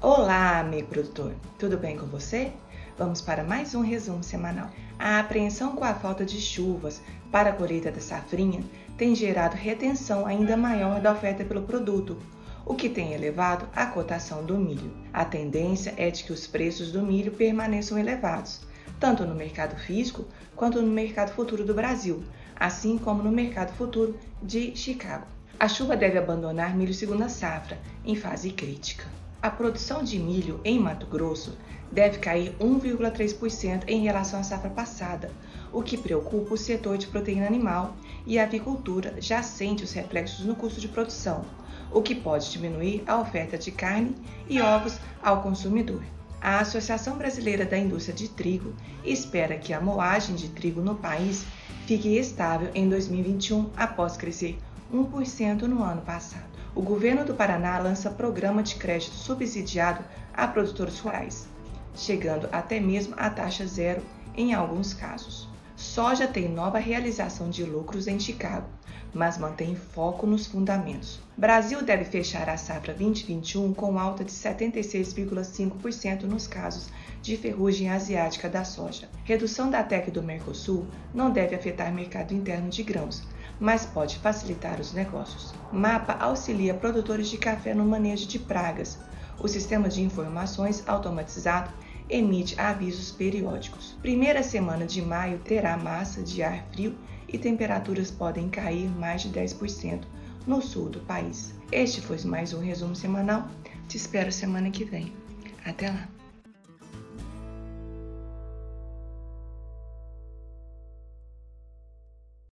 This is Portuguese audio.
Olá, amigo produtor, tudo bem com você? Vamos para mais um resumo semanal. A apreensão com a falta de chuvas para a colheita da safrinha tem gerado retenção ainda maior da oferta pelo produto, o que tem elevado a cotação do milho. A tendência é de que os preços do milho permaneçam elevados, tanto no mercado físico quanto no mercado futuro do Brasil, assim como no mercado futuro de Chicago. A chuva deve abandonar milho segunda safra, em fase crítica. A produção de milho em Mato Grosso deve cair 1,3% em relação à safra passada, o que preocupa o setor de proteína animal e a avicultura já sente os reflexos no custo de produção, o que pode diminuir a oferta de carne e ovos ao consumidor. A Associação Brasileira da Indústria de Trigo espera que a moagem de trigo no país fique estável em 2021 após crescer 1% no ano passado. O governo do Paraná lança programa de crédito subsidiado a produtores rurais, chegando até mesmo a taxa zero em alguns casos. Soja tem nova realização de lucros em Chicago, mas mantém foco nos fundamentos. Brasil deve fechar a safra 2021 com alta de 76,5% nos casos de ferrugem asiática da soja. Redução da TEC do Mercosul não deve afetar mercado interno de grãos, mas pode facilitar os negócios. MAPA auxilia produtores de café no manejo de pragas. O sistema de informações automatizado emite avisos periódicos. Primeira semana de maio terá massa de ar frio e temperaturas podem cair mais de 10% no sul do país. Este foi mais um resumo semanal. Te espero semana que vem. Até lá!